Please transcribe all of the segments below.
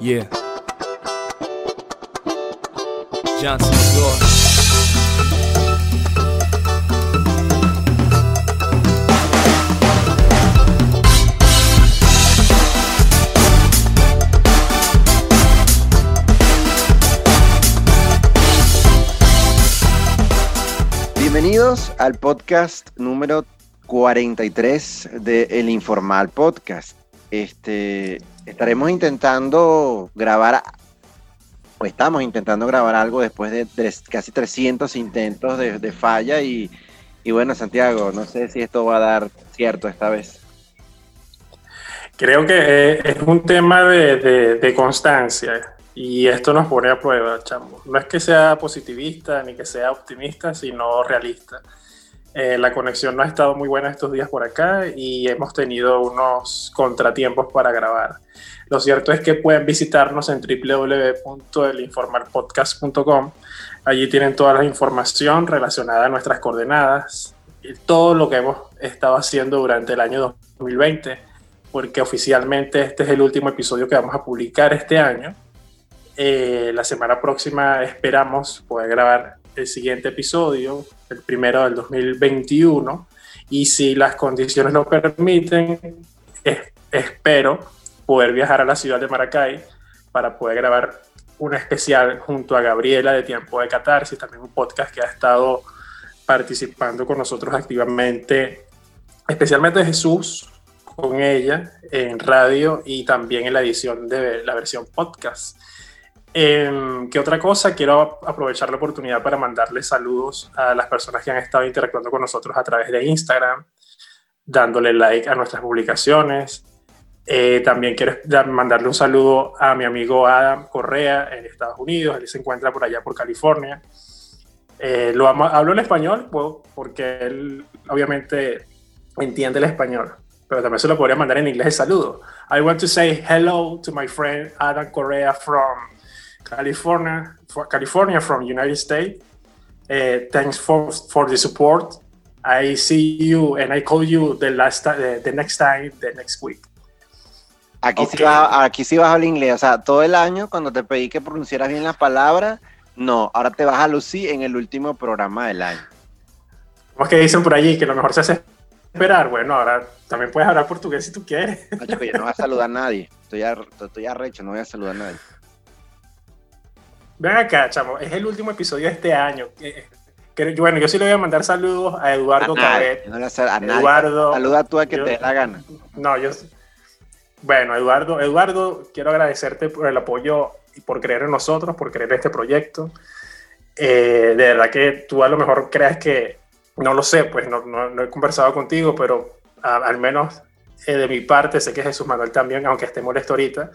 Yeah. Bienvenidos al podcast número 43 de El Informal Podcast. Este, estaremos intentando grabar, o estamos intentando grabar algo después de casi 300 intentos de, falla y, bueno, Santiago, no sé si esto va a dar cierto esta vez. Creo que eh, es un tema de, de- de constancia y esto nos pone a prueba, chamo. No es que sea positivista ni que sea optimista, sino realista. Eh, la conexión no ha estado muy buena estos días por acá y hemos tenido unos contratiempos para grabar. Lo cierto es que pueden visitarnos en www.elinformalpodcast.com. Allí tienen toda la información relacionada a nuestras coordenadas y todo lo que hemos estado haciendo durante el año 2020 porque oficialmente este es el último episodio que vamos a publicar este año. Eh, la semana próxima esperamos poder grabar el siguiente episodio, el primero del 2021, y si las condiciones lo permiten, es- espero poder viajar a la ciudad de Maracay para poder grabar un especial junto a Gabriela de Tiempo de Catarsis, también un podcast que ha estado participando con nosotros activamente, especialmente Jesús, con ella en radio y también en la edición de la versión podcast. Em, ¿Qué otra cosa? Quiero aprovechar la oportunidad para mandarle saludos a las personas que han estado interactuando con nosotros a través de Instagram, dándole like a nuestras publicaciones. Eh, también quiero da- mandarle un saludo a mi amigo Adam Correa en Estados Unidos. Él se encuentra por allá por California. Eh, lo amo- hablo en español po- porque él obviamente entiende el español, pero también se lo podría mandar en inglés el saludo. I want to say hello to my friend Adam Correa from California, for California from United States. Uh, thanks for for the support. I see you and I call you the last ti- the, the next time the next week. Aquí, Ok. sí vas, aquí sí vas a hablar inglés, o sea, todo el año cuando te pedí que pronunciaras bien las palabras, no, ahora te vas a lucir en el último programa del año. ¿Cómo es que dicen por allí que lo mejor se hace esperar? Bueno, ahora también puedes hablar portugués si tú quieres. No, chico, yo no voy a saludar a nadie. Estoy, ar- estoy arrecho, no voy a saludar a nadie. Ven acá, chamo, es el último episodio de este año. Eh, que- bueno, yo sí le voy a mandar saludos a A Eduardo nadie. Cabet. no a nadie. Eduardo. Saluda tú a que yo- te dé la gana. No, yo. Bueno, Eduardo, Eduardo, quiero agradecerte por el apoyo y por creer en nosotros, por creer en este proyecto. Eh, de verdad que tú a lo mejor creas que, no lo sé, pues no, no- no he conversado contigo, pero a- al menos eh, de mi parte, sé que Jesús Manuel también, aunque esté molesto ahorita,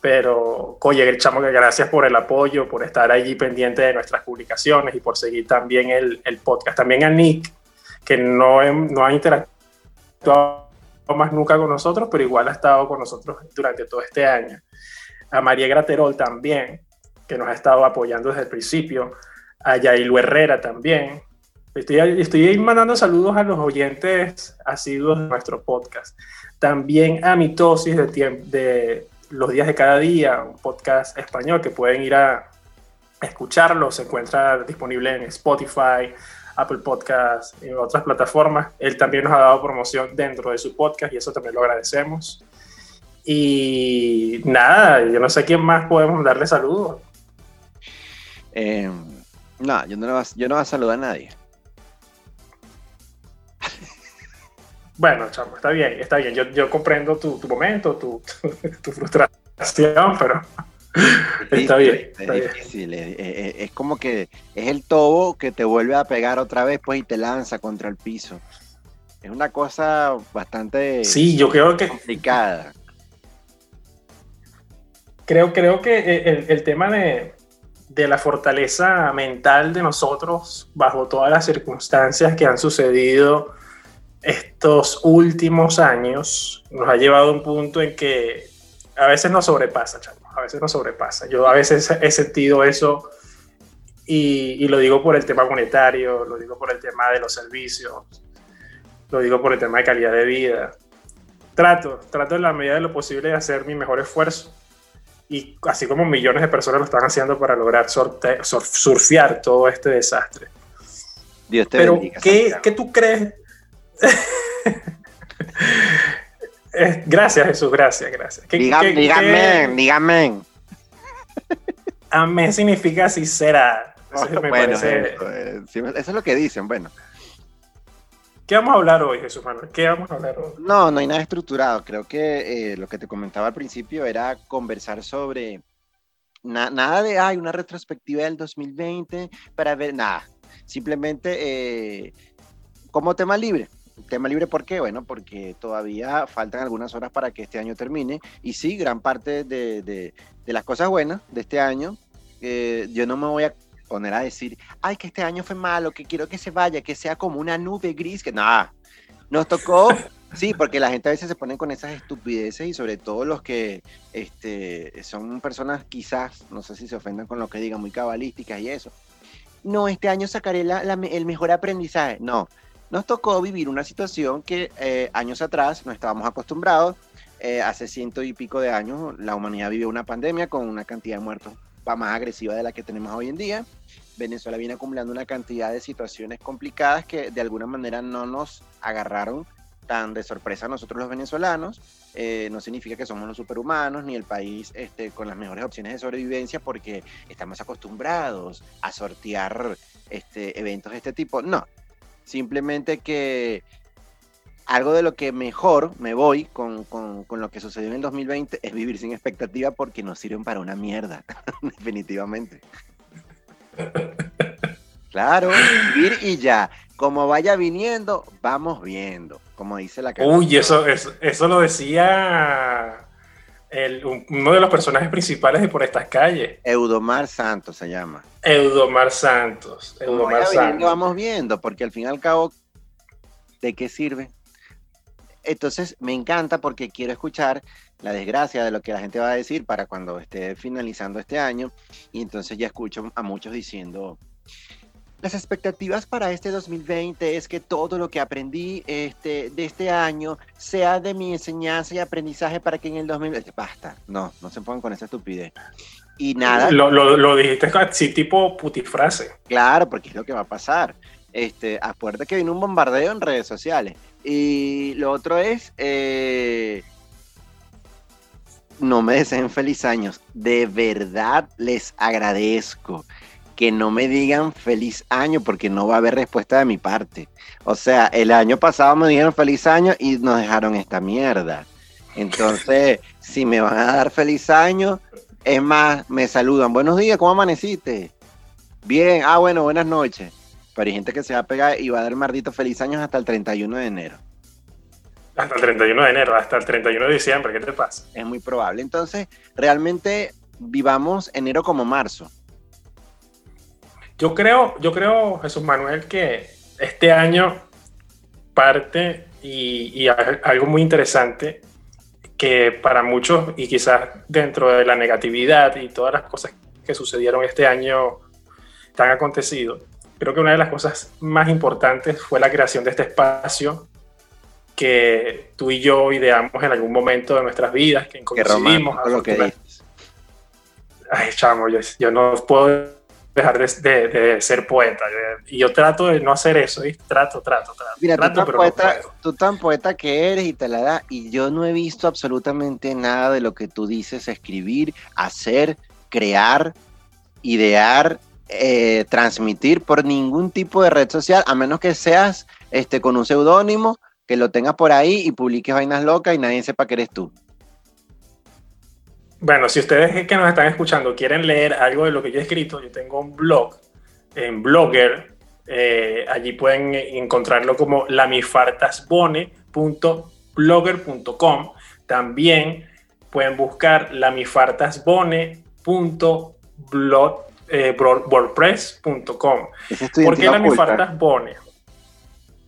pero oye, chamo, que gracias por el apoyo, por estar allí pendiente de nuestras publicaciones y por seguir también el, el podcast. También a Nick, que no, no ha interactuado más nunca con nosotros, pero igual ha estado con nosotros durante todo este año. A María Graterol también, que nos ha estado apoyando desde el principio. A Yailu Herrera también. Estoy, estoy mandando saludos a los oyentes asiduos de nuestro podcast. También a Mitosis de, de Los Días de Cada Día, un podcast español que pueden ir a escucharlo. Se encuentra disponible en Spotify, Apple Podcast y otras plataformas. Él también nos ha dado promoción dentro de su podcast y eso también lo agradecemos. Y nada, yo no sé quién más podemos darle saludos. Eh, no, yo no, yo no voy a saludar a nadie. Bueno, chamo, está bien, está bien. Yo, yo comprendo tu, tu momento, tu, tu, tu frustración, pero está bien. Es Está bien. difícil, es, es- es como que es el tobo que te vuelve a pegar otra vez pues y te lanza contra el piso. Es una cosa bastante Sí, yo creo que complicada. creo, creo que el, el tema de, de la fortaleza mental de nosotros bajo todas las circunstancias que han sucedido estos últimos años nos ha llevado a un punto en que a veces nos sobrepasa, chamo, a veces nos sobrepasa. Yo a veces he sentido eso y, y lo digo por el tema monetario, lo digo por el tema de los servicios, lo digo por el tema de calidad de vida. Trato, trato en la medida de lo posible de hacer mi mejor esfuerzo y así como millones de personas lo están haciendo para lograr surfear todo este desastre. Dios te Pero, bendiga, ¿qué. ¿qué tú crees? Gracias, Jesús, gracias, gracias. ¿Qué, Dígame, qué- dígame, qué- dígame. Amén significa será. Eso me Bueno, parece- eso, eh, eso es lo que dicen, bueno. ¿Qué vamos a hablar hoy, Jesús Manuel? ¿Qué vamos a hablar hoy? No, no hay nada estructurado. Creo que eh, lo que te comentaba al principio era conversar sobre na- nada de, ay, una retrospectiva del 2020 para ver, nada. Simplemente eh, como tema libre. Tema libre, ¿por qué? Bueno, porque todavía faltan algunas horas para que este año termine. Y sí, gran parte de, de- de las cosas buenas de este año, eh, yo no me voy a poner a decir, ay, que este año fue malo, que quiero que se vaya, que sea como una nube gris, que nada. Nos tocó, sí, porque la gente a veces se pone con esas estupideces y sobre todo los que este, son personas quizás, no sé si se ofendan con lo que digan, muy cabalísticas y eso. No, este año sacaré la- la el mejor aprendizaje. No, nos tocó vivir una situación que eh, años atrás no estábamos acostumbrados. Eh, hace ciento y pico de años la humanidad vivió una pandemia con una cantidad de muertos más agresiva de la que tenemos hoy en día. Venezuela viene acumulando una cantidad de situaciones complicadas que de alguna manera no nos agarraron tan de sorpresa a nosotros los venezolanos. Eh, no significa que somos los superhumanos ni el país este, con las mejores opciones de sobrevivencia porque estamos acostumbrados a sortear este, eventos de este tipo. No, simplemente que algo de lo que mejor me voy con, con, con lo que sucedió en el 2020 es vivir sin expectativa porque nos sirven para una mierda, definitivamente. Claro, vivir y ya. Como vaya viniendo, vamos viendo, como dice la canción. Uy, eso, eso, eso lo decía el- uno de los personajes principales de Por estas calles, Eudomar Santos se llama. Eudomar Santos. Eudomar Santos. vamos viendo, porque al fin y al cabo, ¿de qué sirve? Entonces, me encanta porque quiero escuchar la desgracia de lo que la gente va a decir para cuando esté finalizando este año. Y entonces ya escucho a muchos diciendo, las expectativas para este 2020 es que todo lo que aprendí este, de este año sea de mi enseñanza y aprendizaje para que en el 2020... Basta, no, no se pongan con esa estupidez. Y nada, Lo, lo, lo dijiste así, tipo putifrase. Claro, porque es lo que va a pasar. Este, acuérdate que viene un bombardeo en redes sociales. Y lo otro es, eh, no me deseen feliz años. De verdad les agradezco que no me digan feliz año porque no va a haber respuesta de mi parte. O sea, el año pasado me dijeron feliz año y nos dejaron esta mierda. Entonces, si me van a dar feliz año, es más, me saludan. Buenos días, ¿cómo amaneciste? Bien, ah, bueno, buenas noches. Pero hay gente que se va a pegar y va a dar maldito feliz años hasta el 31 de enero. Hasta el 31 de enero, hasta el 31 de diciembre, ¿qué te pasa? Es muy probable. Entonces, realmente vivamos enero como marzo. Yo creo, yo creo, Jesús Manuel, que este año parte y, y a- algo muy interesante que para muchos y quizás dentro de la negatividad y todas las cosas que sucedieron este año tan acontecido, creo que una de las cosas más importantes fue la creación de este espacio que tú y yo ideamos en algún momento de nuestras vidas, que Qué coincidimos. romántico lo que dices. Ay, chamo, yo, yo no puedo dejar de, de- de ser poeta. Y yo trato de no hacer eso, ¿viste? Trato, trato, trato. Mira, tú tan, pero no poeta, puedo. tú tan poeta que eres y te la da, y yo no he visto absolutamente nada de lo que tú dices escribir, hacer, crear, idear, eh, transmitir por ningún tipo de red social, a menos que seas este, con un seudónimo, que lo tengas por ahí y publiques vainas locas y nadie sepa que eres tú. Bueno, si ustedes que nos están escuchando quieren leer algo de lo que yo he escrito, yo tengo un blog en Blogger. eh, allí pueden encontrarlo como lamifartasbone.blogger.com. También pueden buscar lamifartasbone.wordpress.com. Tu ¿Por qué identidad la oculta. mifartas bone?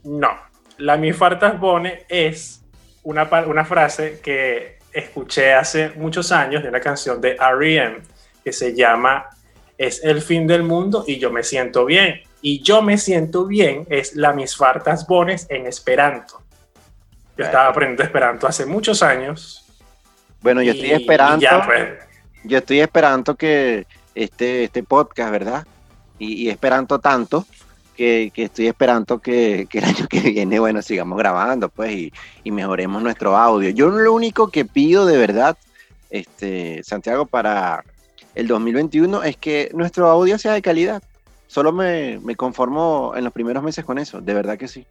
No, la mifartas bone es una, una frase que escuché hace muchos años de una canción de R.E.M. que se llama Es el fin del mundo y yo me siento bien. Y yo me siento bien es la misfartas bones en Esperanto. Yo estaba aprendiendo Esperanto hace muchos años. Bueno, yo estoy esperando. ya, pues, yo estoy esperando que este, este podcast, ¿verdad? Y, y esperando tanto que, estoy esperando que, el año que viene, bueno, sigamos grabando, pues, y, y mejoremos nuestro audio. Yo lo único que pido de verdad, este, Santiago, para el 2021 es que nuestro audio sea de calidad. Solo me, me conformo en los primeros meses con eso, de verdad que sí.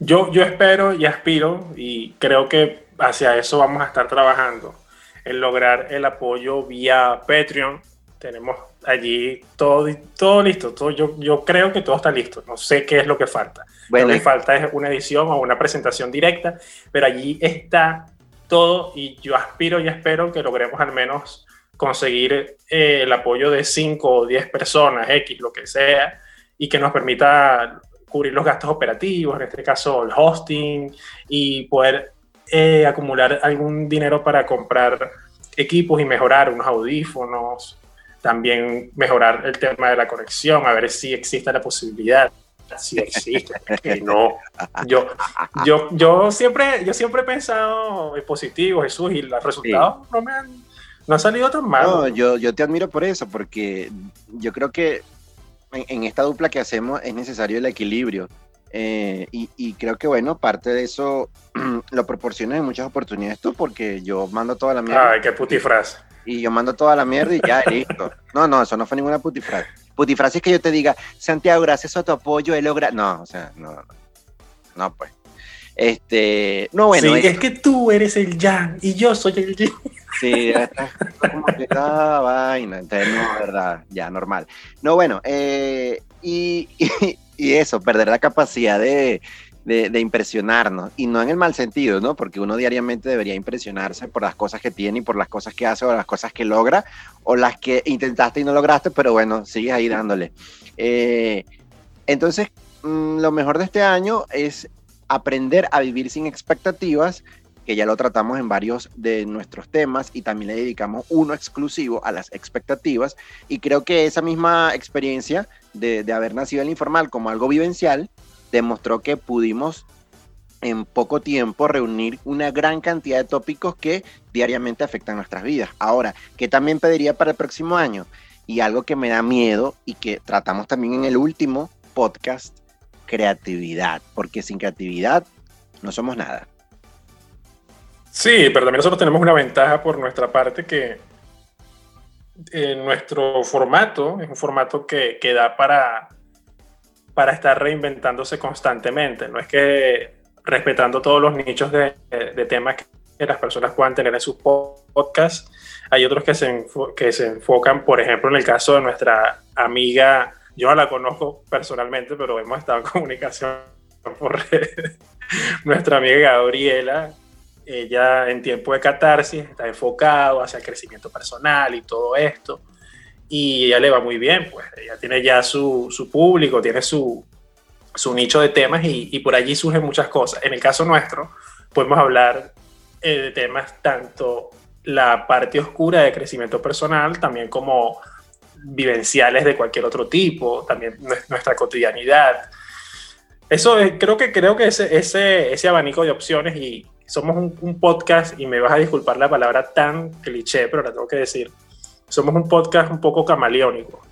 Yo, yo espero y aspiro y creo que hacia eso vamos a estar trabajando, en lograr el apoyo vía Patreon. Tenemos allí todo, todo listo, todo, yo, yo creo que todo está listo, no sé qué es lo que falta. Bueno, lo que falta es una edición o una presentación directa, pero allí está todo y yo aspiro y espero que logremos al menos conseguir eh, el apoyo de 5 o 10 personas, X, lo que sea, y que nos permita cubrir los gastos operativos, en este caso el hosting, y poder eh, acumular algún dinero para comprar equipos y mejorar unos audífonos, también mejorar el tema de la conexión, a ver si existe la posibilidad. Si existe, que no. Yo, yo, yo, siempre, yo siempre he pensado en positivo, Jesús, y los resultados no me han, no han salido tan mal. No, yo, yo te admiro por eso, porque yo creo que en, en esta dupla que hacemos es necesario el equilibrio. Eh, y, y creo que, bueno, parte de eso lo proporcionas en muchas oportunidades tú, porque yo mando toda la mierda. Ay, qué putifrase. Y yo mando toda la mierda y ya, listo. No, no, eso no fue ninguna putifrase. Putifrase es que yo te diga, Santiago, gracias a tu apoyo he logrado. No, o sea, no, no. No, pues. Este, no, bueno. sí, es- es que tú eres el Yang y yo soy el Yin. Sí, está como que ah, vaina, entonces no, verdad, ya normal. No, bueno, eh, y, y, y eso, perder la capacidad de, de, impresionarnos, y no en el mal sentido, ¿no? Porque uno diariamente debería impresionarse por las cosas que tiene y por las cosas que hace o las cosas que logra, o las que intentaste y no lograste, pero bueno, sigues ahí dándole. Eh, entonces, mm, lo mejor de este año es aprender a vivir sin expectativas que ya lo tratamos en varios de nuestros temas y también le dedicamos uno exclusivo a las expectativas y creo que esa misma experiencia de, de haber nacido en el informal como algo vivencial demostró que pudimos en poco tiempo reunir una gran cantidad de tópicos que diariamente afectan nuestras vidas. Ahora, ¿qué también pediría para el próximo año? Y algo que me da miedo y que tratamos también en el último podcast, creatividad, porque sin creatividad no somos nada. Sí, pero también nosotros tenemos una ventaja por nuestra parte que eh, nuestro formato es un formato que, que da para, para estar reinventándose constantemente. No es que respetando todos los nichos de, temas que las personas puedan tener en sus podcasts, hay otros que se, que se enfocan, por ejemplo, en el caso de nuestra amiga, yo no la conozco personalmente, pero hemos estado en comunicación por redes. Nuestra amiga Gabriela, ella en tiempo de catarsis está enfocado hacia el crecimiento personal y todo esto. Y ella le va muy bien, pues ella tiene ya su, su público, tiene su, su nicho de temas y, y por allí surgen muchas cosas. En el caso nuestro, podemos hablar eh, de temas tanto la parte oscura de crecimiento personal, también como vivenciales de cualquier otro tipo, también nues- nuestra cotidianidad. Eso es- creo que creo que ese, ese, ese abanico de opciones y somos un, un podcast y me vas a disculpar la palabra tan cliché, pero la tengo que decir. Somos un podcast un poco camaleónico.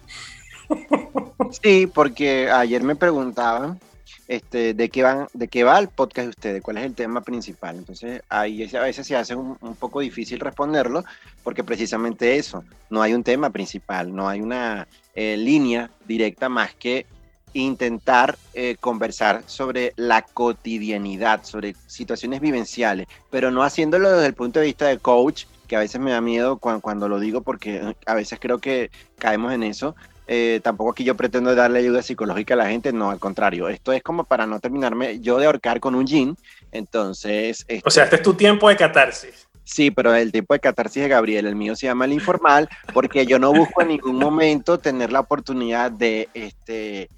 Sí, porque ayer me preguntaban este, de, qué van, de qué va el podcast de ustedes, cuál es el tema principal. Entonces, ahí a veces se hace un, un poco difícil responderlo, porque precisamente eso, no hay un tema principal, no hay una eh, línea directa más que intentar eh, conversar sobre la cotidianidad, sobre situaciones vivenciales, pero no haciéndolo desde el punto de vista de coach, que a veces me da miedo cuando, cuando lo digo, porque a veces creo que caemos en eso, eh, tampoco aquí yo pretendo darle ayuda psicológica a la gente, no, al contrario. Esto es como para no terminarme yo de ahorcar con un jean. Entonces, este, O sea, este es tu tiempo de catarsis. sí, pero el tipo de catarsis de Gabriel, el mío se llama el informal, porque yo no busco en ningún momento tener la oportunidad de este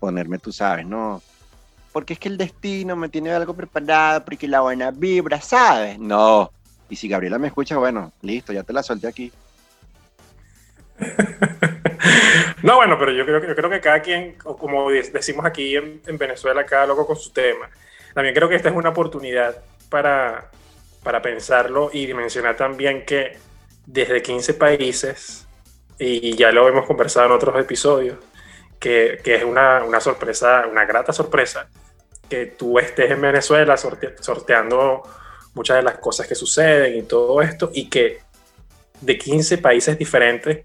ponerme, tú sabes, ¿no? Porque es que el destino me tiene algo preparado, porque la buena vibra, ¿sabes? No. Y si Gabriela me escucha, bueno, listo, ya te la solté aquí. No, bueno, pero yo creo, yo creo que cada quien, como de- decimos aquí en, en Venezuela, cada loco con su tema. También creo que esta es una oportunidad para, para pensarlo y dimensionar también que desde 15 países, y ya lo hemos conversado en otros episodios, que, que es una, una, sorpresa, una grata sorpresa, que tú estés en Venezuela sorte, sorteando muchas de las cosas que suceden y todo esto, y que de 15 países diferentes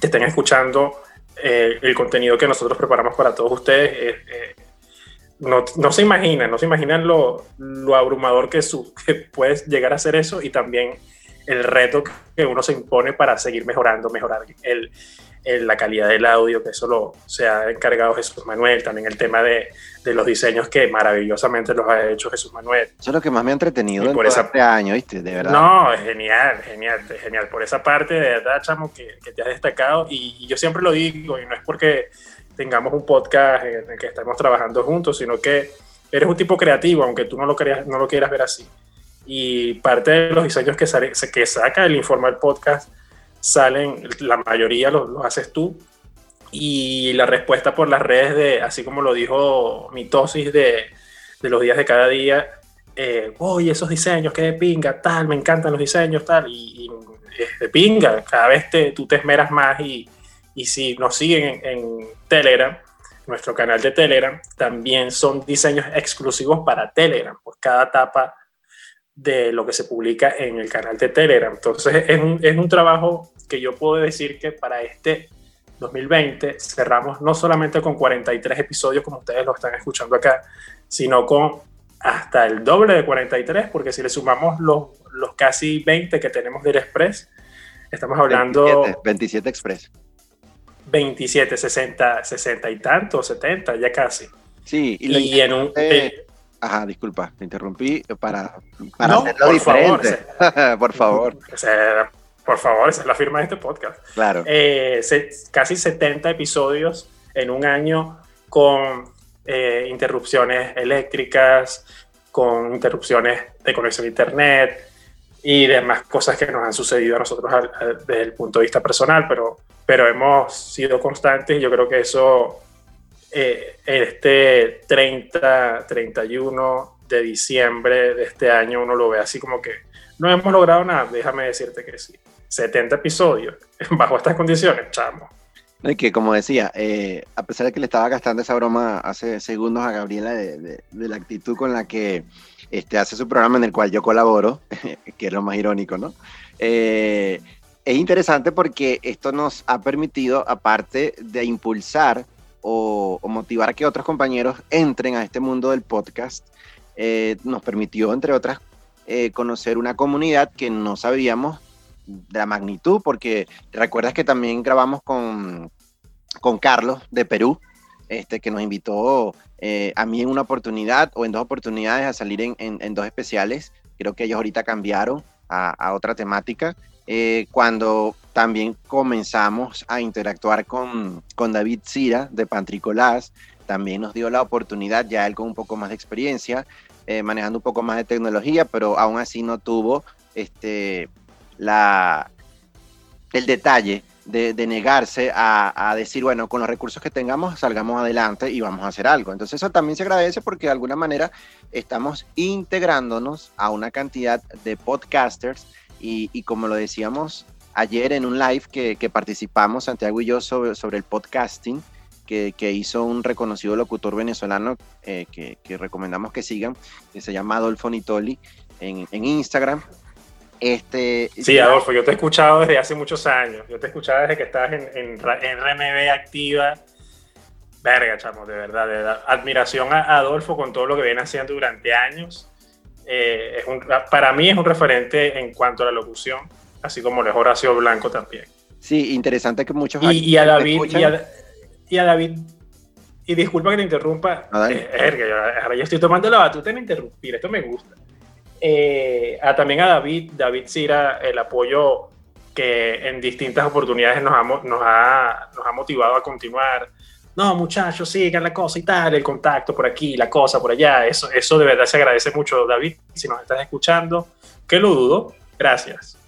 te estén escuchando eh, el contenido que nosotros preparamos para todos ustedes. Eh, eh, no, no, se imaginan, no se imaginan lo, lo abrumador que, su, que puedes llegar a ser eso y también el reto que uno se impone para seguir mejorando, mejorar el, el, la calidad del audio, que eso lo, se ha encargado Jesús Manuel, también el tema de, de, los diseños que maravillosamente los ha hecho Jesús Manuel. Eso es lo que más me ha entretenido en por ese este año, ¿viste? De verdad. No, es genial, genial, genial. Por esa parte, de verdad, chamo, que, que te has destacado y, y yo siempre lo digo, y no es porque tengamos un podcast en el que estamos trabajando juntos, sino que eres un tipo creativo, aunque tú no lo, querías, no lo quieras ver así. Y parte de los diseños que, sale, que saca el Informal Podcast salen, la mayoría los lo haces tú. Y la respuesta por las redes de, así como lo dijo Mitosis de, de los días de cada día, eh, oye, esos diseños, qué de pinga, tal, me encantan los diseños, tal, y, y es de pinga, cada vez te, tú te esmeras más y, y si nos siguen en, Telegram, nuestro canal de Telegram, también son diseños exclusivos para Telegram, por cada etapa de lo que se publica en el canal de Telegram. Entonces es un, es un trabajo que yo puedo decir que para este 2020 cerramos no solamente con 43 episodios como ustedes lo están escuchando acá, sino con hasta el doble de 43, porque si le sumamos los, los casi 20 que tenemos del Express, estamos hablando... 27, 27 Express. 27, 60, 60 y tanto, 70, ya casi. Sí, y, y en un... Eh, ajá, disculpa, te interrumpí para, para no, hacerlo por diferente. Favor, por favor. Por favor, esa es la firma de este podcast. Claro. Eh, se, casi 70 episodios en un año con eh, interrupciones eléctricas, con interrupciones de conexión a internet y demás cosas que nos han sucedido a nosotros al, al, desde el punto de vista personal, pero pero hemos sido constantes y yo creo que eso, eh, este 30, 31 de diciembre de este año, uno lo ve así como que no hemos logrado nada, déjame decirte que sí. 70 episodios bajo estas condiciones, chamo. Y que como decía, eh, a pesar de que le estaba gastando esa broma hace segundos a Gabriela de, de, de, la actitud con la que este, hace su programa en el cual yo colaboro, que es lo más irónico, ¿no? Eh, es interesante porque esto nos ha permitido, aparte de impulsar o, o motivar a que otros compañeros entren a este mundo del podcast, eh, nos permitió, entre otras, eh, conocer una comunidad que no sabíamos de la magnitud, porque recuerdas que también grabamos con, con Carlos de Perú, este, que nos invitó eh, a mí en una oportunidad o en dos oportunidades a salir en, en, dos especiales. Creo que ellos ahorita cambiaron a, a otra temática eh, cuando también comenzamos a interactuar con, con David Cira de Pantricolás, también nos dio la oportunidad, ya él con un poco más de experiencia, eh, manejando un poco más de tecnología, pero aún así no tuvo este, el detalle de, negarse a, decir, bueno, con los recursos que tengamos, salgamos adelante y vamos a hacer algo. Entonces eso también se agradece porque de alguna manera estamos integrándonos a una cantidad de podcasters y, como lo decíamos ayer en un live que, participamos, Santiago y yo, sobre, el podcasting, que, hizo un reconocido locutor venezolano eh, que, recomendamos que sigan, que se llama Adolfo Nitoli en Instagram. Este, sí, Adolfo, yo te he escuchado desde hace muchos años. Yo te he escuchado desde que estabas en, en, en RMB activa. Verga, chamo, de verdad, de verdad. Admiración a Adolfo con todo lo que viene haciendo durante años eh, es un, para mí es un referente en cuanto a la locución, así como lo es Horacio Blanco también. Sí, interesante que muchos... Y, y a David, y a, y a, David, y disculpa que te interrumpa, ah, eh, ahora yo estoy tomando la batuta en interrumpir, esto me gusta. Eh, a, también a David, David Cira, el apoyo que en distintas oportunidades nos ha motivado a continuar, no, muchachos, sigan la cosa y tal, el contacto por aquí, la cosa por allá. Eso, eso de verdad se agradece mucho, David, si nos estás escuchando, que lo dudo. Gracias.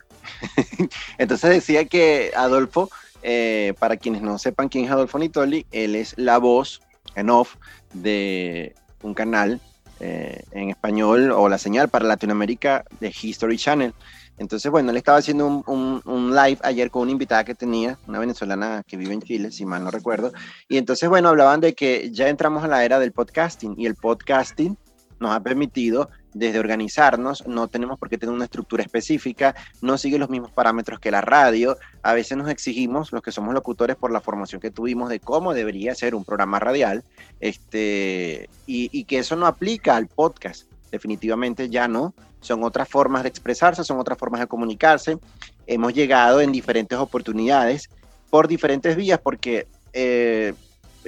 Entonces decía que Adolfo, eh, para quienes no sepan quién es Adolfo Nitoli, él es la voz en off de un canal eh, en español o la señal para Latinoamérica de History Channel. Entonces, bueno, él estaba haciendo un, un, live ayer con una invitada que tenía, una venezolana que vive en Chile, si mal no recuerdo. Y entonces, bueno, hablaban de que ya entramos a la era del podcasting y el podcasting nos ha permitido desde organizarnos, no tenemos por qué tener una estructura específica, no sigue los mismos parámetros que la radio, a veces nos exigimos, los que somos locutores, por la formación que tuvimos de cómo debería ser un programa radial, este, y, que eso no aplica al podcast, definitivamente ya no, son otras formas de expresarse, son otras formas de comunicarse, hemos llegado en diferentes oportunidades por diferentes vías, porque... Eh,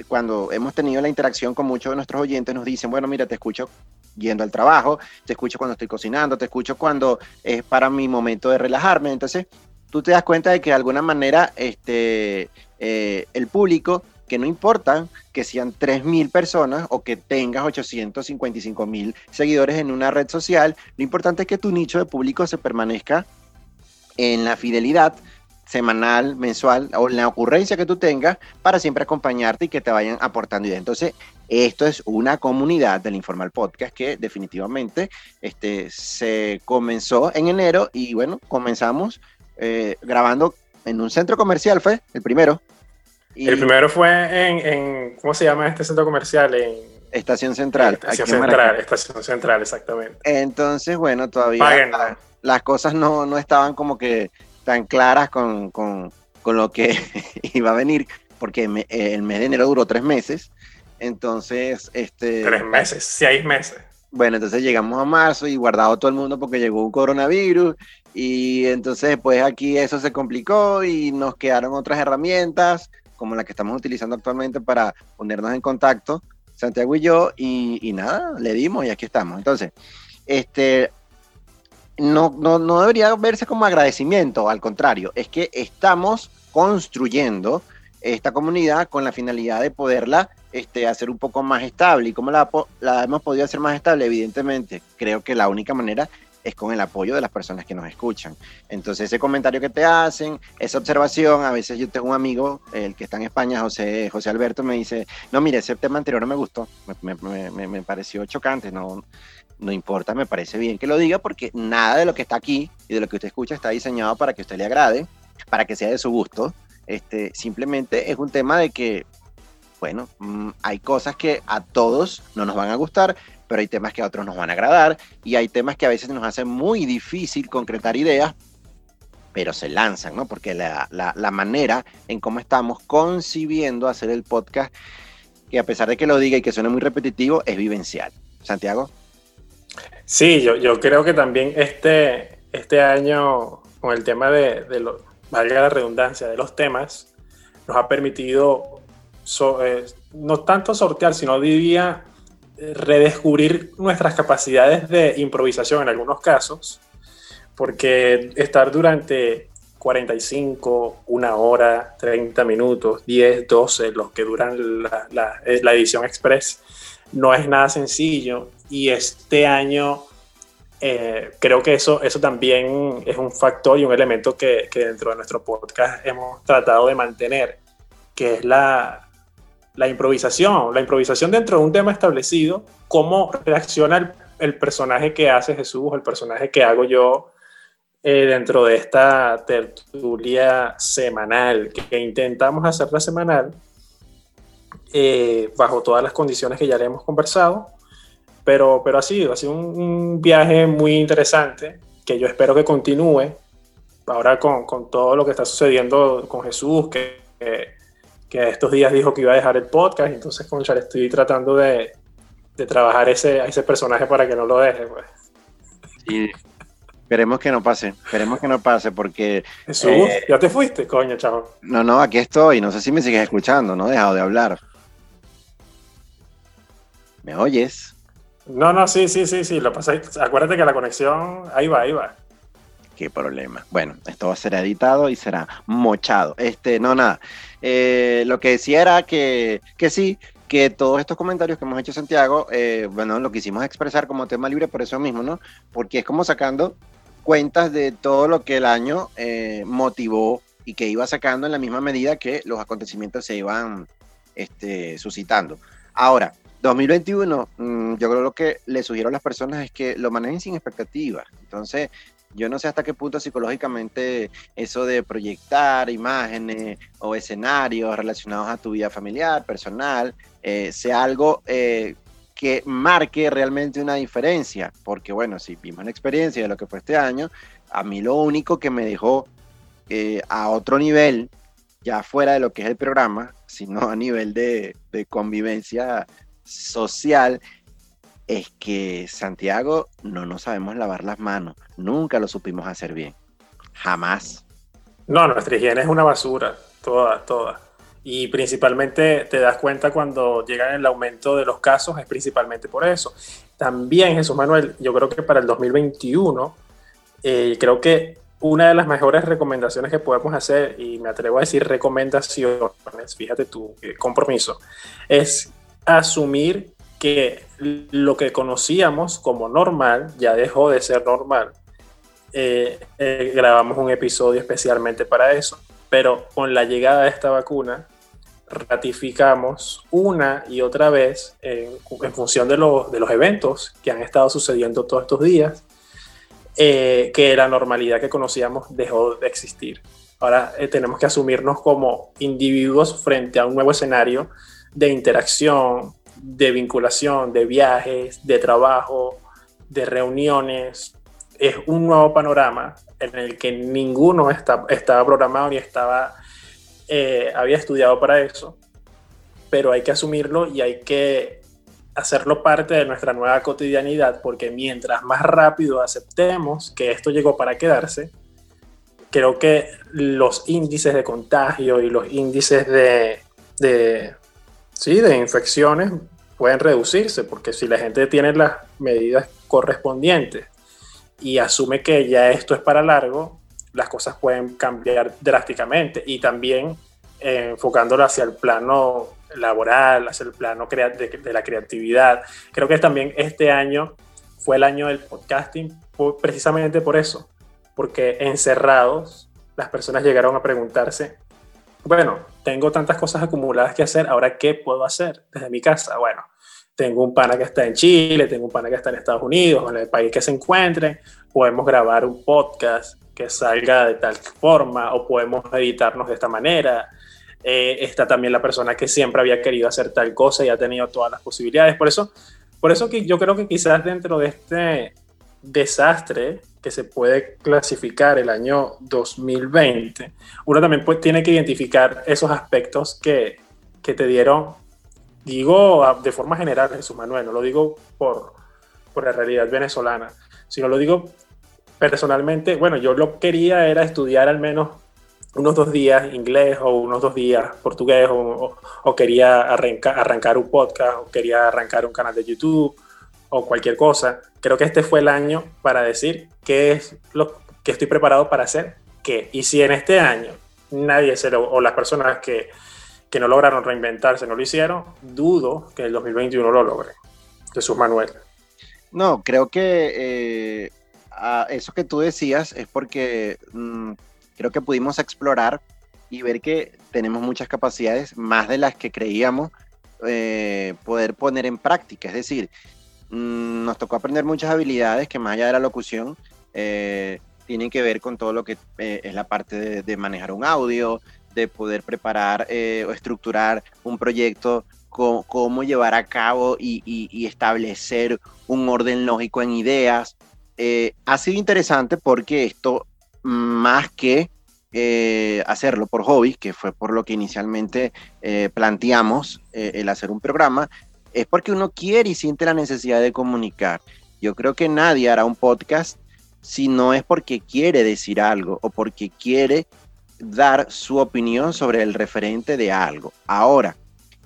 cuando hemos tenido la interacción con muchos de nuestros oyentes, nos dicen, bueno, mira, te escucho yendo al trabajo, te escucho cuando estoy cocinando, te escucho cuando es para mi momento de relajarme. Entonces, tú te das cuenta de que de alguna manera este, eh, el público, que no importa que sean 3.000 personas o que tengas 855.000 seguidores en una red social, lo importante es que tu nicho de público se permanezca en la fidelidad semanal, mensual o la ocurrencia que tú tengas para siempre acompañarte y que te vayan aportando ideas. Entonces, esto es una comunidad del Informal Podcast que definitivamente este, se comenzó en enero y bueno, comenzamos eh, grabando en un centro comercial, fue el primero. el primero fue en, ¿cómo se llama este centro comercial? En Estación Central. Estación Central, Estación Central, exactamente. Entonces, bueno, todavía las cosas no, no estaban como que tan claras con, con, con lo que iba a venir, porque el mes de enero duró tres meses. Entonces, este... Tres meses, seis meses. Bueno, entonces llegamos a marzo y guardado todo el mundo porque llegó un coronavirus y entonces pues aquí eso se complicó y nos quedaron otras herramientas como la que estamos utilizando actualmente para ponernos en contacto, Santiago y yo, y, y nada, le dimos y aquí estamos. Entonces, este, no, no, no debería verse como agradecimiento, al contrario, es que estamos construyendo esta comunidad con la finalidad de poderla este, hacer un poco más estable. ¿Y cómo la, la, hemos podido hacer más estable? Evidentemente, creo que la única manera es con el apoyo de las personas que nos escuchan. Entonces, ese comentario que te hacen, esa observación, a veces yo tengo un amigo, el que está en España, José, José Alberto, me dice, no, mire, ese tema anterior no me gustó, me, me, me pareció chocante, no, no importa, me parece bien que lo diga porque nada de lo que está aquí y de lo que usted escucha está diseñado para que usted le agrade, para que sea de su gusto. Este, simplemente es un tema de que, bueno, mm, hay cosas que a todos no nos van a gustar, pero hay temas que a otros nos van a agradar y hay temas que a veces nos hacen muy difícil concretar ideas, pero se lanzan, ¿no? Porque la, la manera en cómo estamos concibiendo hacer el podcast, que a pesar de que lo diga y que suene muy repetitivo, es vivencial. Santiago. Sí, yo, yo creo que también este, este año, con el tema de, valga la redundancia, de los temas, nos ha permitido eh, no tanto sortear, sino diría redescubrir nuestras capacidades de improvisación en algunos casos, porque estar durante 45, una hora, 30 minutos, 10, 12, los que duran la, la, la edición express, no es nada sencillo y este año eh, creo que eso, eso también es un factor y un elemento que, que, dentro de nuestro podcast hemos tratado de mantener, que es la, la improvisación, la improvisación dentro de un tema establecido, cómo reacciona el, personaje que hace Jesús, el personaje que hago yo eh, dentro de esta tertulia semanal, que, intentamos hacerla semanal, eh, bajo todas las condiciones que ya le hemos conversado, pero, pero ha sido, ha sido un, viaje muy interesante que yo espero que continúe ahora con, con todo lo que está sucediendo con Jesús, que, que, estos días dijo que iba a dejar el podcast, entonces con le estoy tratando de, de trabajar ese, a ese personaje para que no lo deje. Pues. Sí, Esperemos que no pase, esperemos que no pase porque... Jesús, eh, ya te fuiste, coño, chavo. No, no, aquí estoy, no sé si me sigues escuchando, no he dejado de hablar. ¿Me oyes? No, no, sí, sí, sí, sí. Lo pasa, acuérdate que la conexión, ahí va, ahí va. Qué problema. Bueno, esto va a ser editado y será mochado. Este, no, nada. Eh, lo que decía era que, que sí, que todos estos comentarios que hemos hecho Santiago, eh, bueno, lo quisimos expresar como tema libre por eso mismo, ¿no? Porque es como sacando cuentas de todo lo que el año eh, motivó y que iba sacando en la misma medida que los acontecimientos se iban este, suscitando. Ahora, 2021, mm, yo creo que le sugiero a las personas es que lo manejen sin expectativas. Entonces, yo no sé hasta qué punto psicológicamente eso de proyectar imágenes o escenarios relacionados a tu vida familiar, personal, eh, sea algo eh, que marque realmente una diferencia. Porque bueno, si vimos la experiencia de lo que fue este año, a mí lo único que me dejó eh, a otro nivel, ya fuera de lo que es el programa, sino a nivel de convivencia social, es que Santiago no nos sabemos lavar las manos. Nunca lo supimos hacer bien. Jamás. No, nuestra higiene es una basura. Toda, toda. Y principalmente te das cuenta cuando llega el aumento de los casos, es principalmente por eso. También, Jesús Manuel, yo creo que para el 2021, eh, creo que una de las mejores recomendaciones que podemos hacer, y me atrevo a decir recomendaciones, fíjate tu compromiso, es asumir que lo que conocíamos como normal ya dejó de ser normal. Eh, eh, grabamos un episodio especialmente para eso, pero con la llegada de esta vacuna ratificamos una y otra vez en, función de, de, los eventos que han estado sucediendo todos estos días, eh, que la normalidad que conocíamos dejó de existir. Ahora tenemos que asumirnos como individuos frente a un nuevo escenario de interacción, de vinculación, de viajes, de trabajo, de reuniones. Es un nuevo panorama en el que ninguno estaba programado ni estaba, eh, había estudiado para eso, pero hay que asumirlo y hay que hacerlo parte de nuestra nueva cotidianidad, porque mientras más rápido aceptemos que esto llegó para quedarse, creo que los índices de contagio y los índices de, sí, de infecciones pueden reducirse, porque si la gente tiene las medidas correspondientes y asume que ya esto es para largo, las cosas pueden cambiar drásticamente y también eh, enfocándolo hacia el plano laboral, hacia el plano de, de, la creatividad. Creo que también este año fue el año del podcasting precisamente por eso, porque encerrados las personas llegaron a preguntarse bueno, tengo tantas cosas acumuladas que hacer, ahora ¿qué puedo hacer desde mi casa? Bueno, tengo un pana que está en Chile, tengo un pana que está en Estados Unidos, en el país que se encuentre, podemos grabar un podcast que salga de tal forma o podemos editarnos de esta manera. Eh, está también la persona que siempre había querido hacer tal cosa y ha tenido todas las posibilidades. Por eso, por eso que yo creo que quizás dentro de este desastre que se puede clasificar el año 2020, uno también pues, tiene que identificar esos aspectos que, que te dieron, digo de forma general, Jesús Manuel, no lo digo por, por la realidad venezolana, sino lo digo personalmente, bueno, yo lo quería era estudiar al menos unos dos días inglés o unos dos días portugués o, quería arrancar un podcast o quería arrancar un canal de YouTube o cualquier cosa. Creo que este fue el año para decir qué es lo que estoy preparado para hacer, qué. Y si en este año nadie se lo, o las personas que, que no lograron reinventarse no lo hicieron, dudo que el 2021 lo logre. Jesús Manuel. No, creo que eh, eso que tú decías es porque mm, creo que pudimos explorar y ver que tenemos muchas capacidades, más de las que creíamos eh, poder poner en práctica. Es decir, Mm, nos tocó aprender muchas habilidades que más allá de la locución eh, tienen que ver con todo lo que eh, es la parte de, manejar un audio, de poder preparar eh, o estructurar un proyecto, cómo llevar a cabo y, establecer un orden lógico en ideas. ha sido interesante porque esto, más que hacerlo por hobby, que fue por lo que inicialmente planteamos el hacer un programa, es porque uno quiere y siente la necesidad de comunicar. Yo creo que nadie hará un podcast si no es porque quiere decir algo o porque quiere dar su opinión sobre el referente de algo. Ahora,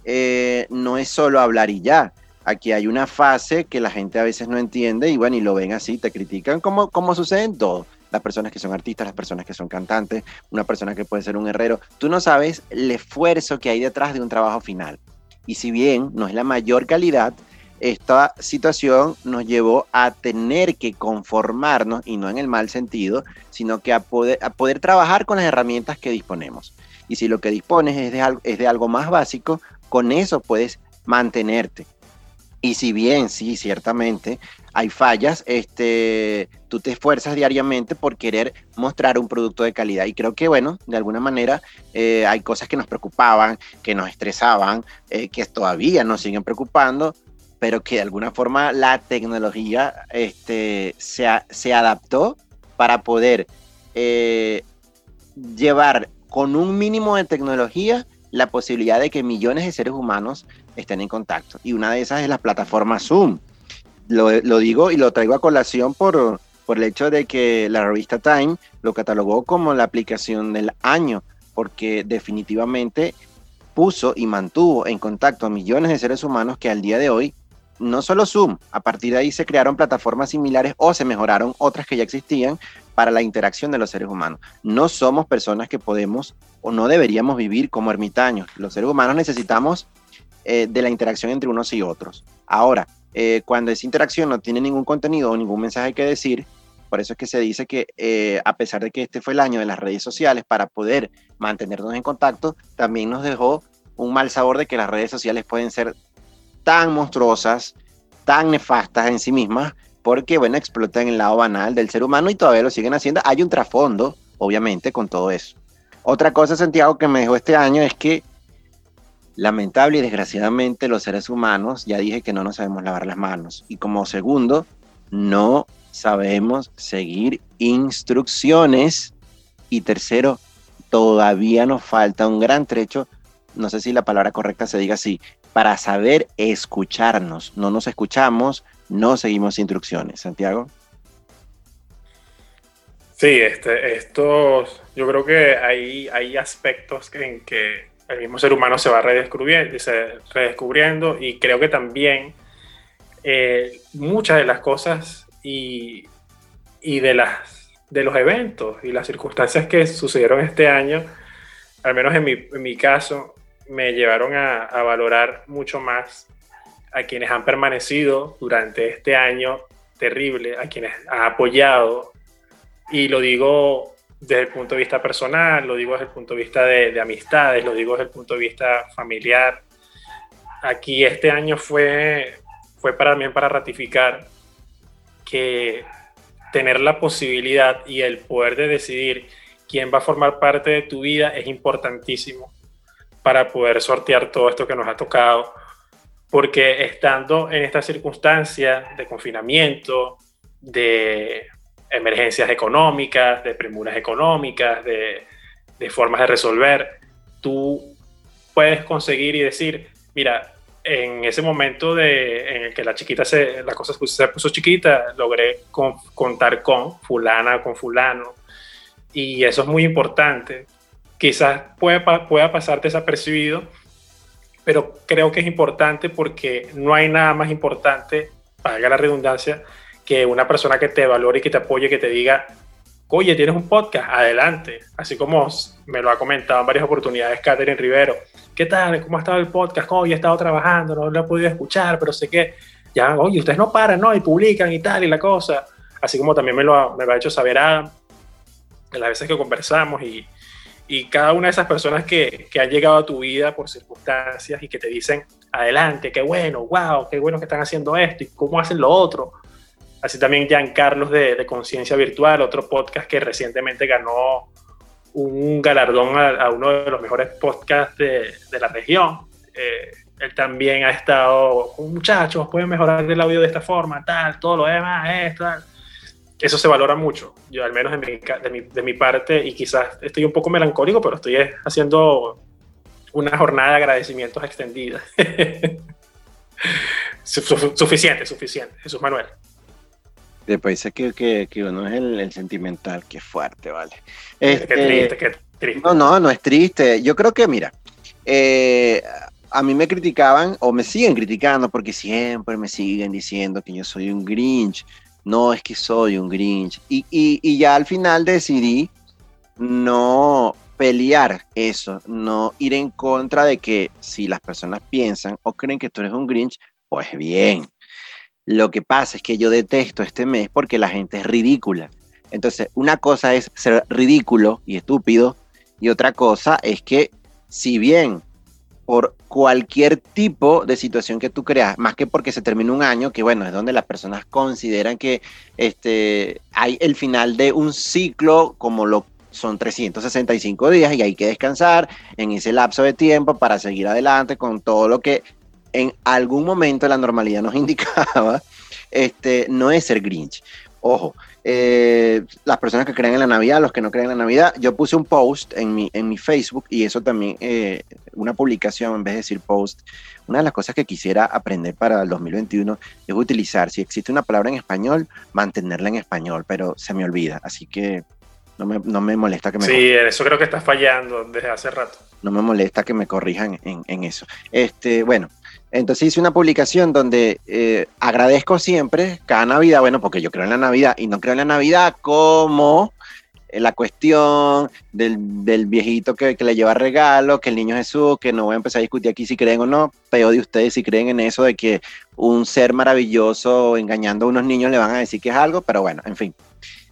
eh, no es solo hablar y ya. Aquí hay una fase que la gente a veces no entiende y bueno, y lo ven así, te critican como, como sucede en todo. Las personas que son artistas, las personas que son cantantes, una persona que puede ser un herrero. Tú no sabes el esfuerzo que hay detrás de un trabajo final. Y si bien no es la mayor calidad, esta situación nos llevó a tener que conformarnos, y no en el mal sentido, sino que a poder, trabajar con las herramientas que disponemos. Y si lo que dispones es es de algo más básico, con eso puedes mantenerte. Y si bien, sí, ciertamente, hay fallas, este, tú te esfuerzas diariamente por querer mostrar un producto de calidad. Y creo que, bueno, de alguna manera eh, hay cosas que nos preocupaban, que nos estresaban, eh, que todavía nos siguen preocupando, pero que de alguna forma la tecnología este, se, adaptó para poder eh, llevar con un mínimo de tecnología la posibilidad de que millones de seres humanos estén en contacto. Y una de esas es la plataforma Zoom. Lo, digo y lo traigo a colación por, por el hecho de que la revista Time lo catalogó como la aplicación del año, porque definitivamente puso y mantuvo en contacto a millones de seres humanos que al día de hoy, no solo Zoom, a partir de ahí se crearon plataformas similares o se mejoraron otras que ya existían para la interacción de los seres humanos. No somos personas que podemos o no deberíamos vivir como ermitaños. Los seres humanos necesitamos eh, de la interacción entre unos y otros. Ahora, eh, cuando esa interacción no tiene ningún contenido o ningún mensaje que decir, por eso es que se dice que eh, a pesar de que este fue el año de las redes sociales para poder mantenernos en contacto, también nos dejó un mal sabor de que las redes sociales pueden ser tan monstruosas, tan nefastas en sí mismas, porque, bueno, explotan el lado banal del ser humano y todavía lo siguen haciendo. Hay un trasfondo, obviamente, con todo eso. Otra cosa, Santiago, que me dejó este año es que Lamentable y desgraciadamente los seres humanos, ya dije que no nos sabemos lavar las manos. Y como segundo, no sabemos seguir instrucciones. Y tercero, todavía nos falta un gran trecho, no sé si la palabra correcta se diga así, para saber escucharnos. No nos escuchamos, no seguimos instrucciones. Santiago. Sí, este, estos, yo creo que hay, hay aspectos en que el mismo ser humano se va redescubriendo, se redescubriendo y creo que también eh, muchas de las cosas y, y, de, las, de los eventos y las circunstancias que sucedieron este año, al menos en mi, en mi caso, me llevaron a, a, valorar mucho más a quienes han permanecido durante este año terrible, a quienes han apoyado, y lo digo desde el punto de vista personal, lo digo desde el punto de vista de, amistades, lo digo desde el punto de vista familiar. Aquí este año fue, fue para mí para ratificar que tener la posibilidad y el poder de decidir quién va a formar parte de tu vida es importantísimo para poder sortear todo esto que nos ha tocado. Porque estando en esta circunstancia de confinamiento, de emergencias económicas, de premuras económicas, de, formas de resolver, tú puedes conseguir y decir, mira, en ese momento de, en el que la chiquita se, la cosa se puso chiquita, logré contar con fulana, con fulano, y eso es muy importante. Quizás pueda, pueda pasar desapercibido, pero creo que es importante porque no hay nada más importante, valga la redundancia, que una persona que te valore y que te apoye, que te diga, oye, tienes un podcast, adelante. Así como me lo ha comentado en varias oportunidades Catherine Rivero. ¿Qué tal? ¿Cómo ha estado el podcast? Oye, he estado trabajando, no lo he podido escuchar, pero sé que ya, oye, ustedes no paran, ¿no? Y publican y tal, y la cosa. Así como también me lo ha, me lo ha hecho saber en las veces que conversamos y, y cada una de esas personas que, que, han llegado a tu vida por circunstancias y que te dicen, adelante, qué bueno, wow, qué bueno que están haciendo esto y cómo hacen lo otro Así también Carlos de, de Conciencia Virtual, otro podcast que recientemente ganó un galardón a, uno de los mejores podcasts de, de la región. Eh, él también ha estado, muchachos, pueden mejorar el audio de esta forma, tal, todo lo demás, tal. Eso se valora mucho, yo al menos de mi, de mi, de mi parte, y quizás estoy un poco melancólico, pero estoy haciendo una jornada de agradecimientos extendida. suficiente, suficiente. Jesús Manuel. Después que, que, que uno es el, sentimental, qué fuerte, vale. qué este, triste, qué triste. No, no, no es triste. Yo creo que, mira, eh, a mí me criticaban o me siguen criticando porque siempre me siguen diciendo que yo soy un Grinch. No es que soy un Grinch. Y, y, y ya al final decidí no pelear eso, no ir en contra de que si las personas piensan o creen que tú eres un Grinch, pues bien, lo que pasa es que yo detesto este mes porque la gente es ridícula. Entonces, una cosa es ser ridículo y estúpido y otra cosa es que si bien por cualquier tipo de situación que tú creas, más que porque se termina un año, que bueno, es donde las personas consideran que este, hay el final de un ciclo como lo son 365 días y hay que descansar en ese lapso de tiempo para seguir adelante con todo lo que en algún momento la normalidad nos indicaba, este, no es ser Grinch. Ojo, eh, las personas que creen en la Navidad, los que no creen en la Navidad, yo puse un post en mi, en mi Facebook y eso también, eh, una publicación en vez de decir post. Una de las cosas que quisiera aprender para el 2021 es utilizar, si existe una palabra en español, mantenerla en español, pero se me olvida. Así que no me, no me molesta que me... Sí, eso creo que está fallando desde hace rato. No me molesta que me corrijan en, en eso. Este, bueno, entonces hice una publicación donde eh, agradezco siempre cada Navidad, bueno, porque yo creo en la Navidad y no creo en la Navidad como la cuestión del, viejito que, que, le lleva regalo, que el niño Jesús, que no voy a empezar a discutir aquí si creen o no, pero de ustedes si creen en eso de que un ser maravilloso engañando a unos niños le van a decir que es algo, pero bueno, en fin.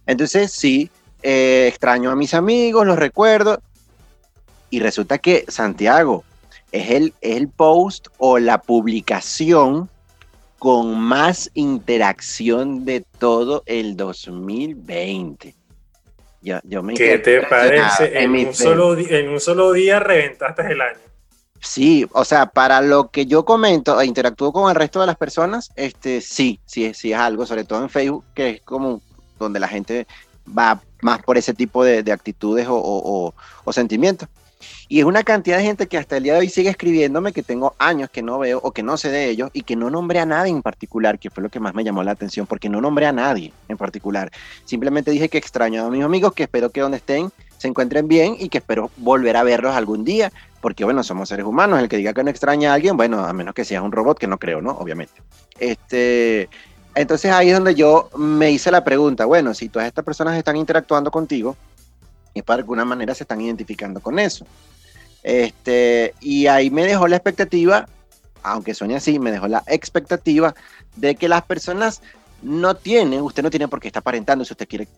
Entonces sí, eh, extraño a mis amigos, los recuerdo, y resulta que Santiago, es el, el post o la publicación con más interacción de todo el 2020. Yo, yo me ¿Qué te parece? En, un solo, en un solo día reventaste el año. Sí, o sea, para lo que yo comento e interactúo con el resto de las personas, este, sí, sí, sí es algo, sobre todo en Facebook, que es como donde la gente va más por ese tipo de, de actitudes o, o, o sentimientos. Y es una cantidad de gente que hasta el día de hoy sigue escribiéndome que tengo años que no veo o que no sé de ellos y que no nombré a nadie en particular, que fue lo que más me llamó la atención, porque no nombré a nadie en particular. Simplemente dije que extraño a mis amigos, que espero que donde estén se encuentren bien y que espero volver a verlos algún día, porque bueno, somos seres humanos, el que diga que no extraña a alguien, bueno, a menos que sea un robot, que no creo, ¿no? Obviamente. Este, entonces ahí es donde yo me hice la pregunta, bueno, si todas estas personas están interactuando contigo, y para alguna manera se están identificando con eso. Este, y ahí me dejó la expectativa, aunque suene así, me dejó la expectativa de que las personas no tienen, usted no tiene por qué estar aparentando, si usted quiere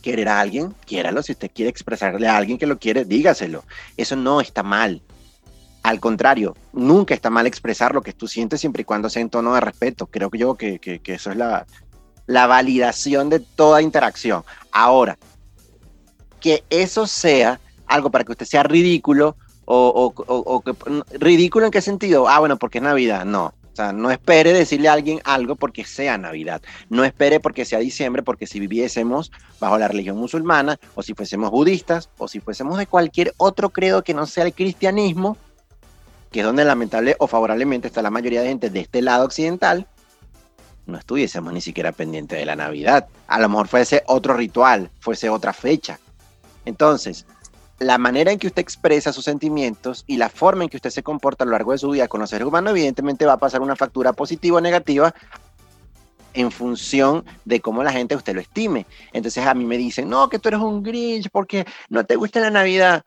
querer a alguien, quiéralo, si usted quiere expresarle a alguien que lo quiere, dígaselo. Eso no está mal. Al contrario, nunca está mal expresar lo que tú sientes siempre y cuando sea en tono de respeto. Creo que yo que, que, que eso es la, la validación de toda interacción. Ahora, que eso sea algo para que usted sea ridículo o, o, que, ridículo en qué sentido? Ah, bueno, porque es Navidad. No. O sea, no espere decirle a alguien algo porque sea Navidad. No espere porque sea diciembre, porque si viviésemos bajo la religión musulmana, o si fuésemos budistas, o si fuésemos de cualquier otro credo que no sea el cristianismo, que es donde lamentable o favorablemente está la mayoría de gente de este lado occidental, no estuviésemos ni siquiera pendientes de la Navidad. A lo mejor fuese otro ritual, fuese otra fecha. Entonces, la manera en que usted expresa sus sentimientos y la forma en que usted se comporta a lo largo de su vida con los seres humanos, evidentemente va a pasar una factura positiva o negativa en función de cómo la gente usted lo estime. Entonces a mí me dicen, no, que tú eres un Grinch porque no te gusta la Navidad.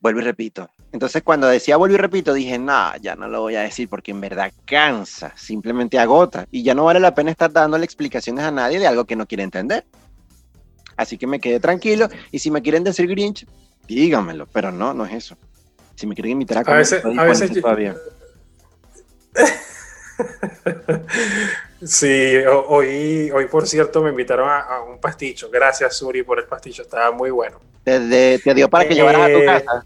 Vuelvo y repito. Entonces cuando decía vuelvo y repito, dije, no, ya no lo voy a decir porque en verdad cansa, simplemente agota y ya no vale la pena estar dándole explicaciones a nadie de algo que no quiere entender. Así que me quedé tranquilo. Y si me quieren decir Grinch, díganmelo. Pero no, no es eso. Si me quieren invitar a comer, a veces, a veces todavía. sí, hoy, hoy por cierto me invitaron a, un pasticho. Gracias, Suri, por el pasticho. Estaba muy bueno. ¿Te, te dio para que llevaras a tu eh, casa?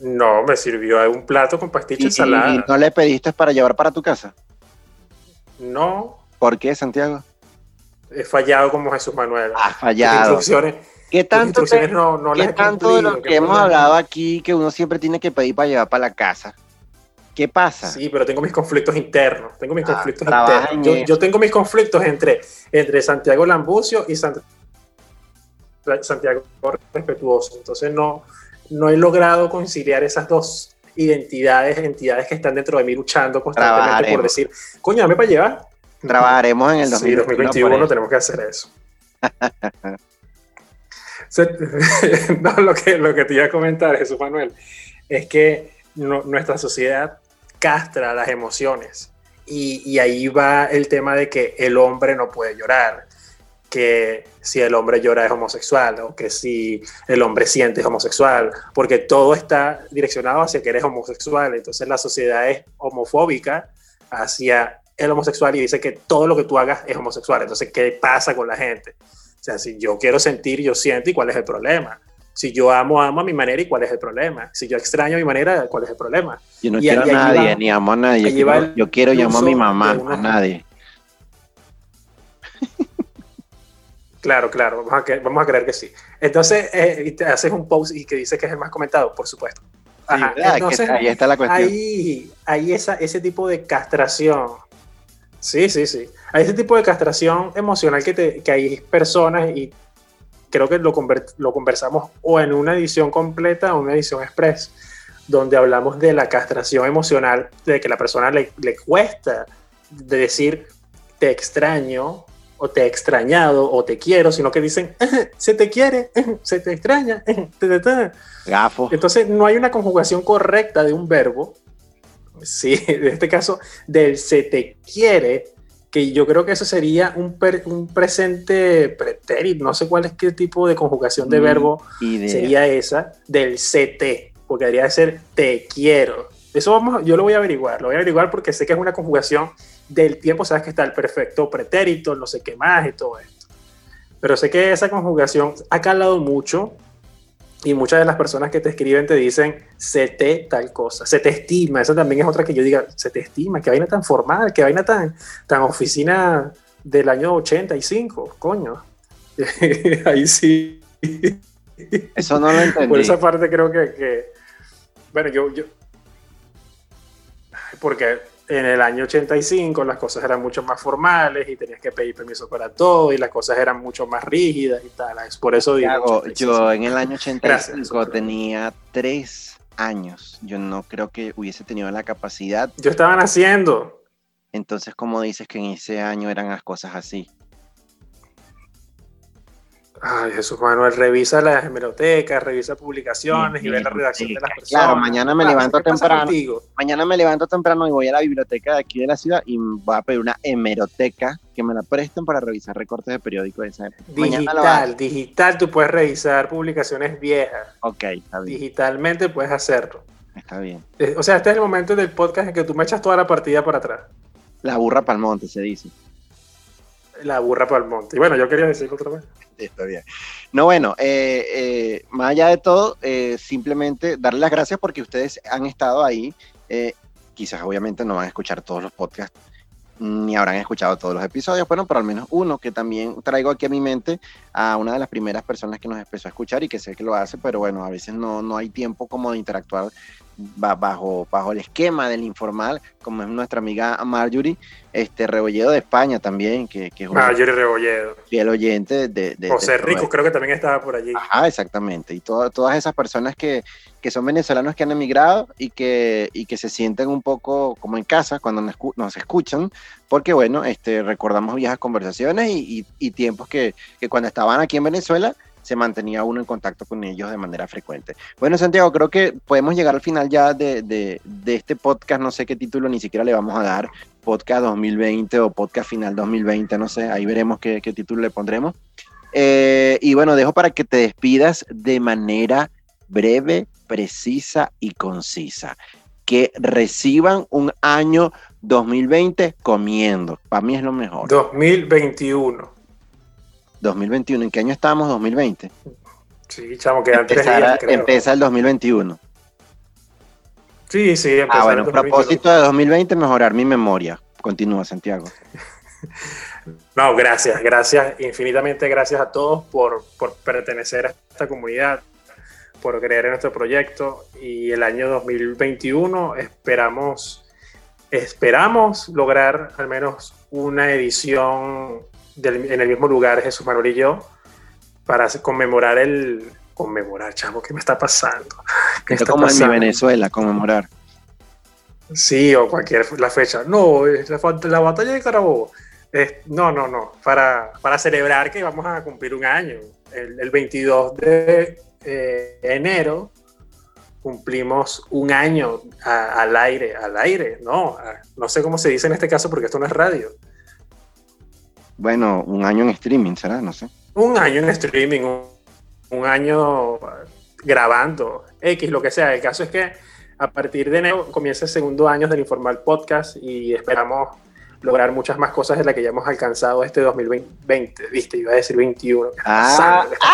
No, me sirvió un plato con pasticho ensalada. ¿Y no le pediste para llevar para tu casa? No. ¿Por qué, Santiago? He fallado como Jesús Manuel. Ha fallado. ¿Qué tanto, ¿qué tanto de lo que hemos hablado aquí que uno siempre tiene que pedir para llevar para la casa? ¿Qué pasa? Sí, pero tengo mis conflictos internos. Tengo mis ah, conflictos internos. Yo, tengo mis conflictos entre, entre Santiago Lambucio y Santiago Respetuoso. Entonces no, no he logrado conciliar esas dos identidades, entidades que están dentro de mí luchando constantemente por decir, coño, dame para llevar. Trabajaremos en el 2021. tenemos que hacer eso. no, lo que, lo que te iba a comentar, Jesús Manuel, es que nuestra sociedad castra las emociones. Y, y, ahí va el tema de que el hombre no puede llorar, que si el hombre llora es homosexual o que si el hombre siente es homosexual, porque todo está direccionado hacia que eres homosexual. Entonces la sociedad es homofóbica hacia el homosexual y dice que todo lo que tú hagas es homosexual. Entonces, ¿qué pasa con la gente? O sea, si yo quiero sentir, yo siento y cuál es el problema. Si yo amo, amo a mi manera y cuál es el problema. Si yo extraño a mi manera, cuál es el problema. Yo no Y- quiero a ahí nadie, va- ni amo a nadie. ahí quiero- yo quiero y amo a mi mamá, a nadie. Claro, claro, vamos a, que- vamos a creer que sí. Entonces, eh, y te haces un post y que dice que es el más comentado, por supuesto. Ajá, ahí está la cuestión. Ahí, hay esa, ese tipo de castración. Sí, sí, sí. Hay ese tipo de castración emocional que, te- que hay personas y creo que lo, conver- lo conversamos o en una edición completa o en una edición express, donde hablamos de la castración emocional, de que la persona le, le cuesta de decir te extraño o te he extrañado o te quiero, sino que dicen "Ajá, se te quiere, se te extraña. ajá, ta, ta, ta". Gafo. Entonces no hay una conjugación correcta de un verbo, sí, en este caso del se te quiere, que yo creo que eso sería un, per- un presente pretérito, no sé cuál es qué tipo de conjugación de Ni verbo idea. sería esa del CT, porque debería de ser te quiero. Eso vamos, yo lo voy a averiguar, lo voy a averiguar porque sé que es una conjugación del tiempo, sabes que está el perfecto pretérito, no sé qué más y todo esto. Pero sé que esa conjugación ha calado mucho y muchas de las personas que te escriben te dicen se te tal cosa, se te estima, esa también es otra que yo diga, se te estima, qué vaina tan formal, qué vaina tan, tan oficina del año 85, coño. Ahí sí. Eso no lo entendí. Por esa parte creo que, que- bueno, yo, yo, porque en el año 85 las cosas eran mucho más formales y tenías que pedir permiso para todo y las cosas eran mucho más rígidas y tal. Por eso digo. Hago, 85. yo en el año 85 Gracias. tenía tres años. Yo no creo que hubiese tenido la capacidad. Yo estaba haciendo. Entonces, ¿cómo dices que en ese año eran las cosas así? Ay, Jesús Manuel, revisa las hemerotecas, revisa publicaciones y ve la redacción de las Claro, personas. mañana me Ah, levanto ¿qué pasa temprano. Mañana me levanto temprano y voy a la biblioteca de aquí de la ciudad y voy a pedir una hemeroteca que me la presten para revisar recortes de periódico de esa época. Digital, digital, tú puedes revisar publicaciones viejas. Ok, está bien. Digitalmente puedes hacerlo. Está bien. Eh, O sea, este es el momento del podcast en que tú me echas toda la partida para atrás. La burra pa'l monte, se dice. La burra para el monte. Y bueno, yo quería decirlo otra vez. Está bien. No, bueno, eh, eh, más allá de todo, eh, simplemente darle las gracias porque ustedes han estado ahí. eh, quizás obviamente no van a escuchar todos los podcasts, ni habrán escuchado todos los episodios, bueno, pero al menos uno que también traigo aquí a mi mente a una de las primeras personas que nos empezó a escuchar y que sé que lo hace, pero bueno, a veces no, no hay tiempo como de interactuar bajo, bajo el esquema del informal, como es nuestra amiga Marjorie, este Rebolledo de España también, que, que es un Marjorie Rebolledo. fiel oyente de... de José de- Rico creo que también estaba por allí. Ajá, exactamente. Y to- todas esas personas que, que son venezolanos que han emigrado y que, y que se sienten un poco como en casa cuando nos, nos escuchan, porque bueno, este, recordamos viejas conversaciones y, y- y tiempos que, que cuando estaban aquí en Venezuela se mantenía uno en contacto con ellos de manera frecuente. Bueno, Santiago, creo que podemos llegar al final ya de, de- este podcast, no sé qué título ni siquiera le vamos a dar, podcast 2020 o podcast final 2020, no sé, ahí veremos qué, qué título le pondremos. Eh, y bueno, dejo para que te despidas de manera breve, precisa y concisa. Que reciban un año 2020 comiendo. Para mí es lo mejor. 2021. 2021, ¿en qué año estamos? 2020. Sí, chamo, quedan tres días, creo. empieza el 2021. Sí, sí, empezar Ah, bueno, el 2021. propósito de 2020, mejorar mi memoria. Continúa, Santiago. No, gracias, gracias, infinitamente gracias a todos por, por pertenecer a esta comunidad, por creer en nuestro proyecto y el año 2021 esperamos, esperamos lograr al menos una edición del- en el mismo lugar, Jesús Manuel y yo, para conmemorar el... Conmemorar, chavo, ¿qué me está pasando? ¿Qué está como en pasando? Venezuela, conmemorar. Sí, o cualquier la fecha. No, la, la batalla de Carabobo. No, no, no. Para, para celebrar que vamos a cumplir un año. El, el 22 de eh, enero cumplimos un año a- al aire, al aire, no, a- no sé cómo se dice en este caso porque esto no es radio. Bueno, un año en streaming, ¿será? No sé. Un año en streaming, un, un año grabando, X, lo que sea. El caso es que a partir de enero comienza el segundo año del Informal Podcast y esperamos lograr muchas más cosas de las que ya hemos alcanzado este 2020, viste, iba a decir 21. ¿Qué está Ah. pasando? ¿Qué está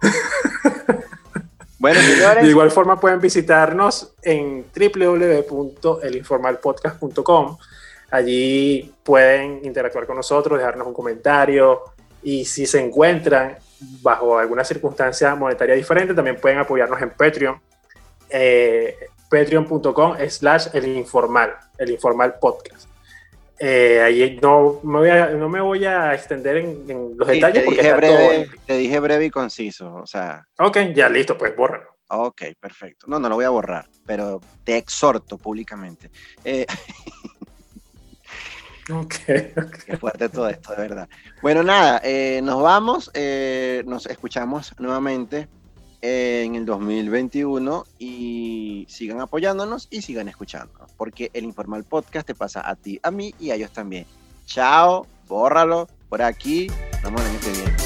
pasando? Bueno, De señores, igual forma pueden visitarnos en www.elinformalpodcast.com. Allí pueden interactuar con nosotros, dejarnos un comentario y si se encuentran bajo alguna circunstancia monetaria diferente, también pueden apoyarnos en Patreon. Eh, Patreon.com slash el informal, el informal podcast. Eh, ahí no me, voy a, no me voy a extender en, en los sí, detalles te, porque dije breve, en- te dije breve y conciso. O sea, Ok, ya listo, pues bórralo. ok, perfecto. No, no lo voy a borrar, pero te exhorto públicamente. Eh, Ok, Qué fuerte todo esto, de verdad. Bueno, nada, eh, nos vamos, eh, nos escuchamos nuevamente eh, en el 2021 y sigan apoyándonos y sigan escuchándonos, porque el Informal Podcast te pasa a ti, a mí y a ellos también. Chao, bórralo por aquí, nos vemos año que viene.